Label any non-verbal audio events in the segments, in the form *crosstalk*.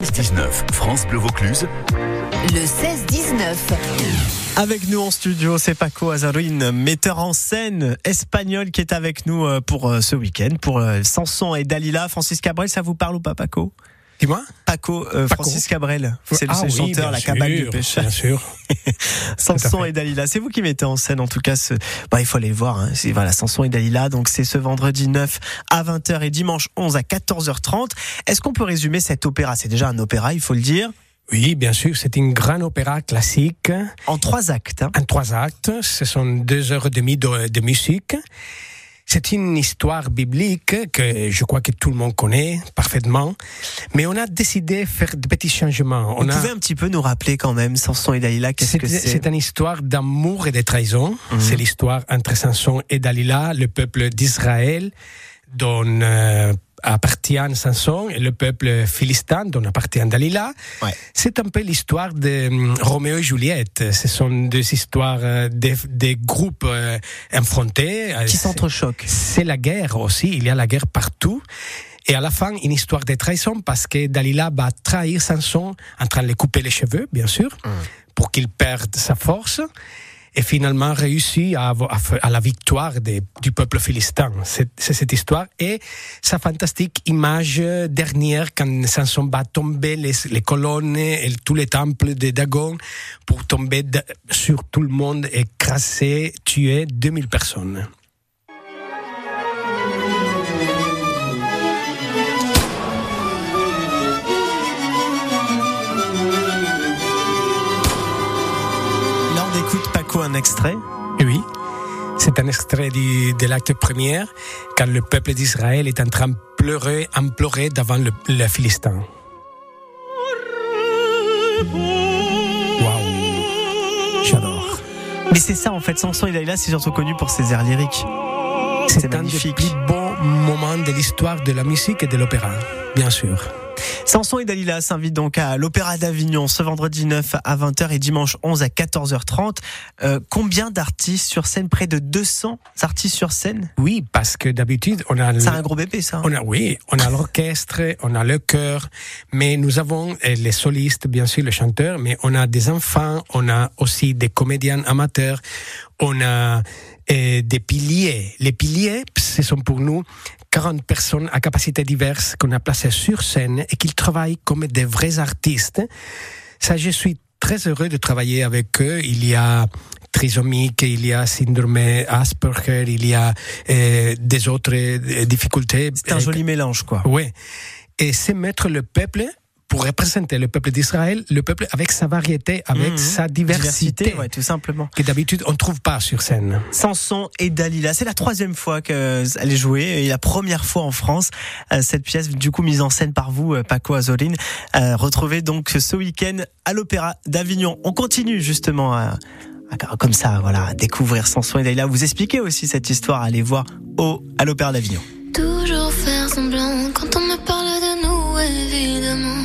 19 France Bleu Vaucluse. Le 16-19. Avec nous en studio, c'est Paco Azarin, metteur en scène espagnol qui est avec nous euh, pour euh, ce week-end, pour euh, Samson et Dalila. Francis Cabrel, ça vous parle ou pas Paco? Dis-moi Paco, euh, Paco. Francis Cabrel, c'est le Ah c'est le oui, chanteur, la sûr, cabane du pêcheur. Bien sûr. *laughs* Samson et Dalila, c'est vous qui mettez en scène en tout cas ce. Bah, il faut aller le voir. Hein. C'est voilà, Samson et Dalila. Donc c'est ce vendredi 9 à 20h et dimanche 11 à 14h30. Est-ce qu'on peut résumer cet opéra? C'est déjà un opéra, il faut le dire, Oui, bien sûr, c'est une grande opéra classique en trois actes. hein. en trois actes. Ce sont deux heures et demie de, de musique. C'est une histoire biblique que je crois que tout le monde connaît parfaitement, mais on a décidé de faire de petits changements. Vous On a, pouvez un petit peu nous rappeler quand même Samson et Dalila, qu'est-ce que c'est c'est une histoire d'amour et de trahison. Mhm. C'est l'histoire entre Samson et Dalila, le peuple d'Israël, dont euh, appartient Samson, et le peuple philistin, dont appartient Dalila. Ouais. C'est un peu l'histoire de hum, Roméo et Juliette. Ce sont deux histoires euh, des, des groupes euh, affrontés. Euh, qui s'entrechoquent. c'est la guerre aussi, il y a la guerre partout. Et à la fin, une histoire de trahison parce que Dalila va trahir Samson en train de lui couper les cheveux, bien sûr, pour qu'il perde sa force. Et finalement réussit à, à à la victoire des- du peuple philistin. C'est cette histoire. Et sa fantastique image dernière quand Samson va tomber les, les colonnes et tous les temples de Dagon pour tomber sur tout le monde, écraser, tuer 2000 personnes. Extrait? Oui, c'est un extrait du- de l'acte premier, quand le peuple d'Israël est en train de pleurer, implorer devant le, le Philistin. Waouh, j'adore. Mais c'est ça, en fait, Samson et Dalila, c'est surtout connu pour ses airs lyriques. C'est un des magnifique. plus beaux moments de l'histoire de la musique et de l'opéra, bien sûr. Samson et Dalila s'invitent donc à l'Opéra d'Avignon ce vendredi 9 à 20h et dimanche 11 à 14h30. Euh, combien d'artistes sur scène? Près de 200 artistes sur scène? Oui, parce que d'habitude, on a... C'est un gros bébé, ça. hein On a, oui, on a *laughs* l'orchestre, on a le chœur, mais nous avons les solistes, bien sûr, les chanteurs, mais on a des enfants, on a aussi des comédiens amateurs, on a euh, des piliers. Les piliers, ce sont pour nous 40 personnes à capacité diverse qu'on a placées sur scène et qui travaillent comme des vrais artistes. Ça, je suis très heureux de travailler avec eux. Il y a trisomique, il y a syndrome Asperger, il y a euh, des autres euh, difficultés. C'est un joli mélange, quoi. oui. Et c'est mettre le peuple pour représenter le peuple d'Israël, le peuple avec sa variété, avec Mhm. sa diversité, ouais, tout simplement. que d'habitude on ne trouve pas sur scène. Samson et Dalila, c'est la troisième fois qu'elle est jouée et la première fois en France. Euh, Cette pièce, du coup, mise en scène par vous, euh, Paco Azorin, euh, retrouvée donc ce week-end à l'Opéra d'Avignon. On continue justement à, comme ça, voilà, à découvrir Samson et Dalila. Vous expliquez aussi cette histoire, allez voir au, à l'Opéra d'Avignon. Toujours faire semblant quand on me parle de nous, évidemment.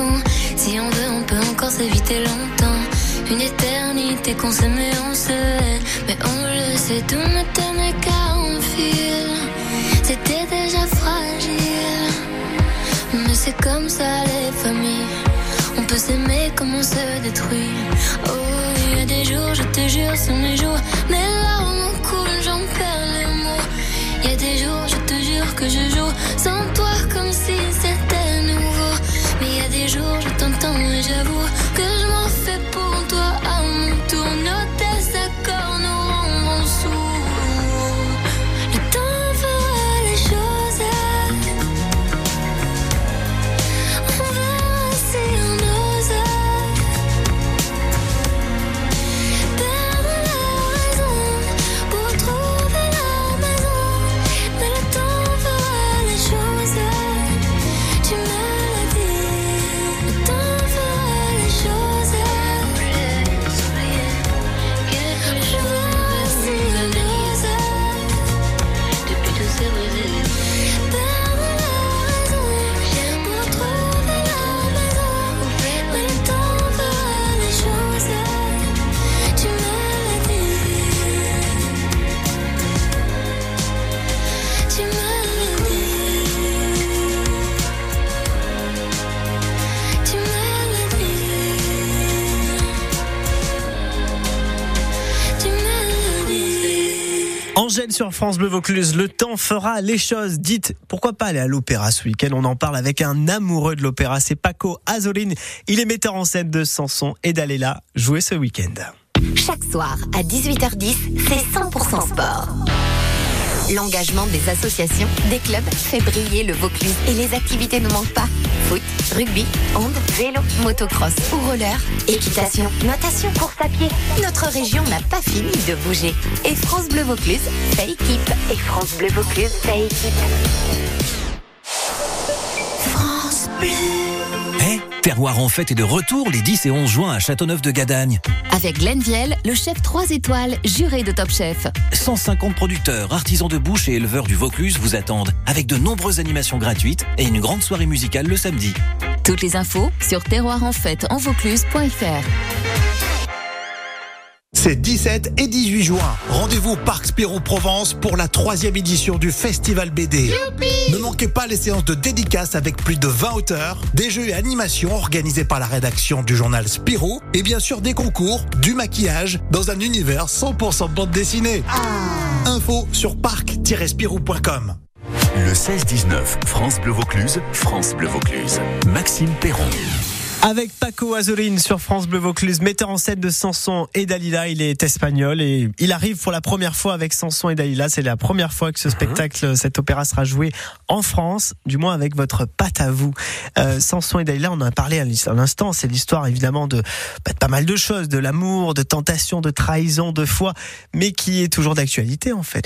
s'éviter longtemps. Une éternité qu'on s'aimait, on se hait. Mais on le sait, tout ne tenait qu'à un fil. C'était déjà fragile. Mais c'est comme ça les familles. On peut s'aimer comme on se détruit. Oh, il y a des jours, je te jure, sont mes jours. Mes larmes coulent, j'en perds les mots. Il y a des jours, je te jure que je joue sans toi comme si c'était nouveau. Mais il y a des jours, je t'entends et j'avoue que je m'en fais pour toi Angèle sur France Bleu Vaucluse, le temps fera les choses. Dites, pourquoi pas aller à l'opéra ce week-end? On en parle avec un amoureux de l'opéra, c'est Paco Azoline. Il est metteur en scène de Sanson et d'Alela jouer ce week-end. Chaque soir à 18h10, c'est 100% sport. L'engagement des associations, des clubs fait briller le Vaucluse et les activités ne manquent pas. Foot, rugby, hand, vélo, motocross ou roller, équitation, natation, course à pied. Notre région n'a pas fini de bouger. Et France Bleu Vaucluse fait équipe. Et France Bleu Vaucluse fait équipe. Terroir en fête est de retour les 10 et 11 juin à Châteauneuf-de-Gadagne. Avec Glenn Viel, le chef 3 étoiles, juré de Top Chef. 150 producteurs, artisans de bouche et éleveurs du Vaucluse vous attendent, avec de nombreuses animations gratuites et une grande soirée musicale le samedi. Toutes les infos sur terroirenfête.envaucluse.fr. C'est 17 et 18 juin. Rendez-vous au Parc Spirou Provence pour la troisième édition du Festival BD. ne manquez pas les séances de dédicaces avec plus de 20 auteurs, des jeux et animations organisés par la rédaction du journal Spirou et bien sûr des concours, du maquillage dans un univers 100% bande dessinée. Info sur parc-spirou.com. Le 16-19, France Bleu Vaucluse, France Bleu Vaucluse. Maxime Perron. Avec Paco Azoline sur France Bleu Vaucluse, metteur en scène de Sanson et Dalila. Il est espagnol et il arrive pour la première fois avec Sanson et Dalila. C'est la première fois que ce spectacle, cet opéra sera joué en France, du moins avec votre patte à vous. Euh, Sanson et Dalila, on en a parlé à l'instant. C'est l'histoire évidemment de, bah, de pas mal de choses, de l'amour, de tentation, de trahison, de foi, mais qui est toujours d'actualité en fait.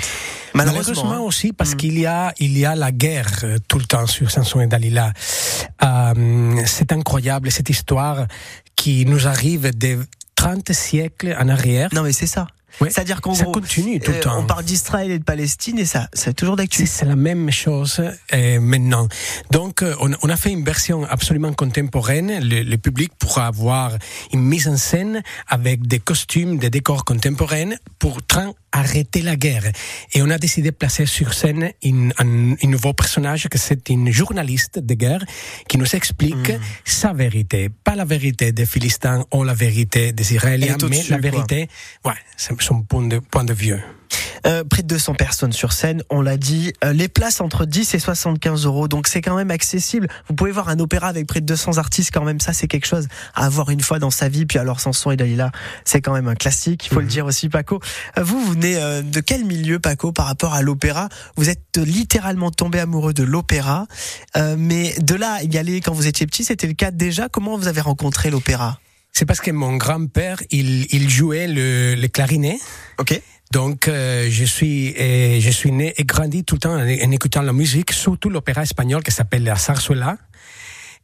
Malheureusement, Malheureusement, hein. aussi parce qu'il y a il y a la guerre euh, tout le temps sur Samson et Dalila. Euh, c'est incroyable histoire qui nous arrive des 30 siècles en arrière. Non mais c'est ça. Ouais. C'est-à-dire qu'en gros, continue tout le euh, temps. on parle d'Israël et de Palestine et ça, c'est toujours d'actualité. c'est la même chose euh, maintenant. Donc, euh, on, on a fait une version absolument contemporaine. Le, le public pourra avoir une mise en scène avec des costumes, des décors contemporains pour arrêter la guerre. Et on a décidé de placer sur scène une, un, un nouveau personnage que c'est une journaliste de guerre qui nous explique Hmm. sa vérité, pas la vérité des Philistins ou la vérité des Israéliens, mais la quoi. vérité, ouais, son point de, point de vue. Euh, près de 200 personnes sur scène, on l'a dit. Euh, les places entre 10 et 75 euros, donc c'est quand même accessible. Vous pouvez voir un opéra avec près de 200 artistes quand même. Ça, c'est quelque chose à avoir une fois dans sa vie. Puis alors Samson et Dalila, c'est quand même un classique. Il faut le dire aussi, Paco. Euh, vous, vous venez euh, de quel milieu, Paco, par rapport à l'opéra? Vous êtes littéralement tombé amoureux de l'opéra, mais de là y aller quand vous étiez petit, c'était le cas déjà? Comment vous avez rencontré l'opéra? C'est parce que mon grand-père, il, il jouait le, le clarinet. Ok. Donc, euh, je suis, euh, je suis né et grandi tout le temps en, en écoutant la musique, surtout l'opéra espagnol qui s'appelle la zarzuela.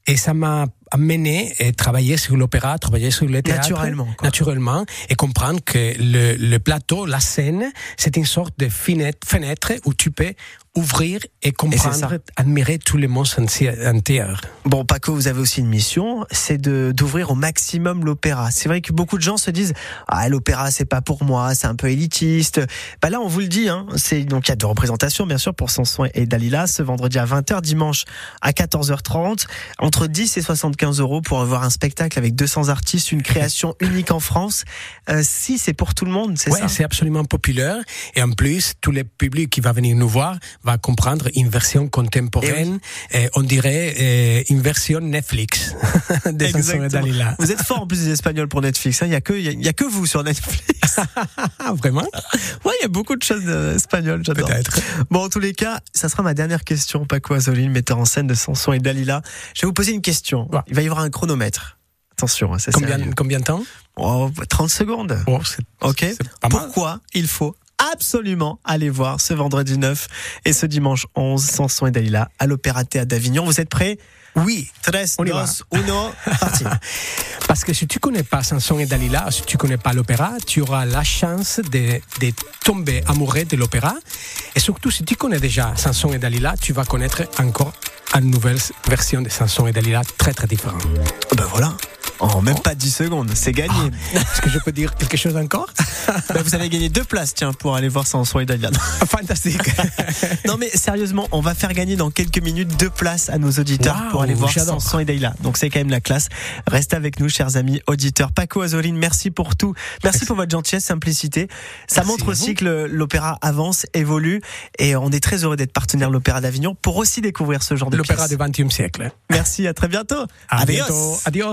Et ça m'a amené à travailler sur l'opéra, travailler sur le théâtre. Naturellement, quoi. Naturellement. Et comprendre que le, le plateau, la scène, c'est une sorte de fenêtre, fenêtre où tu peux ouvrir et comprendre, admirer tout le monde entier. entier. Bon, Paco, vous avez aussi une mission, c'est de d'ouvrir au maximum l'opéra. C'est vrai que beaucoup de gens se disent ah l'opéra c'est pas pour moi, c'est un peu élitiste. Bah là on vous le dit, hein, c'est donc il y a deux représentations bien sûr pour Sanson et Dalila ce vendredi à 20h, dimanche à 14h30, entre 10 et 75 euros pour avoir un spectacle avec 200 artistes, une création unique en France. Euh, si c'est pour tout le monde, c'est Ouais, ça. c'est absolument populaire. Et en plus, tout le public qui va venir nous voir va comprendre une version contemporaine. Eh euh, on dirait une version Netflix *laughs* de Exactement. Dalila. Vous êtes fort en plus des Espagnols pour Netflix. hein. Il y a que y a- il y, a que vous sur Netflix. *laughs* Vraiment? Ouais, il y a beaucoup de choses euh, espagnoles. J'adore. Peut-être. Bon, en tous les cas, ça sera ma dernière question, Paco Azoline, metteur en scène de Sanson et Dalila. Je vais vous poser une question. Ouais. Il va y avoir un chronomètre. Attention, hein, c'est Combien, sérieux. combien de temps? Oh, 30 secondes. oh, Ok. Pourquoi il faut absolument aller voir ce vendredi 9 et ce dimanche 11 Sanson et Dalila à l'Opéra Théâtre d'Avignon. Vous êtes prêts? Oui, 3, On y 2, va. 1, parti. *laughs* parce que si tu connais pas Samson et Dalila, si tu connais pas l'opéra, tu auras la chance de, de tomber amoureux de l'opéra. Et surtout, si tu connais déjà Samson et Dalila, tu vas connaître encore une nouvelle version de Samson et Dalila très très différente. ben voilà. En même pas 10 secondes, c'est gagné. Est-ce que je peux dire quelque chose encore? *laughs* Ben, vous allez gagner deux places, tiens, pour aller voir Sanson et Dalila. Fantastique. *laughs* Non mais sérieusement, on va faire gagner dans quelques minutes deux places à nos auditeurs pour aller voir. Sanson et Dalila. Donc c'est quand même la classe. Restez avec nous, chers amis auditeurs. Paco Azoline, merci pour tout. Merci pour votre gentillesse, simplicité. Ça Merci montre aussi que l'opéra avance, évolue, et on est très heureux d'être partenaire de l'Opéra d'Avignon pour aussi découvrir ce genre de L'opéra du XXe siècle. Merci, à très bientôt. À Adios. bientôt. Adios.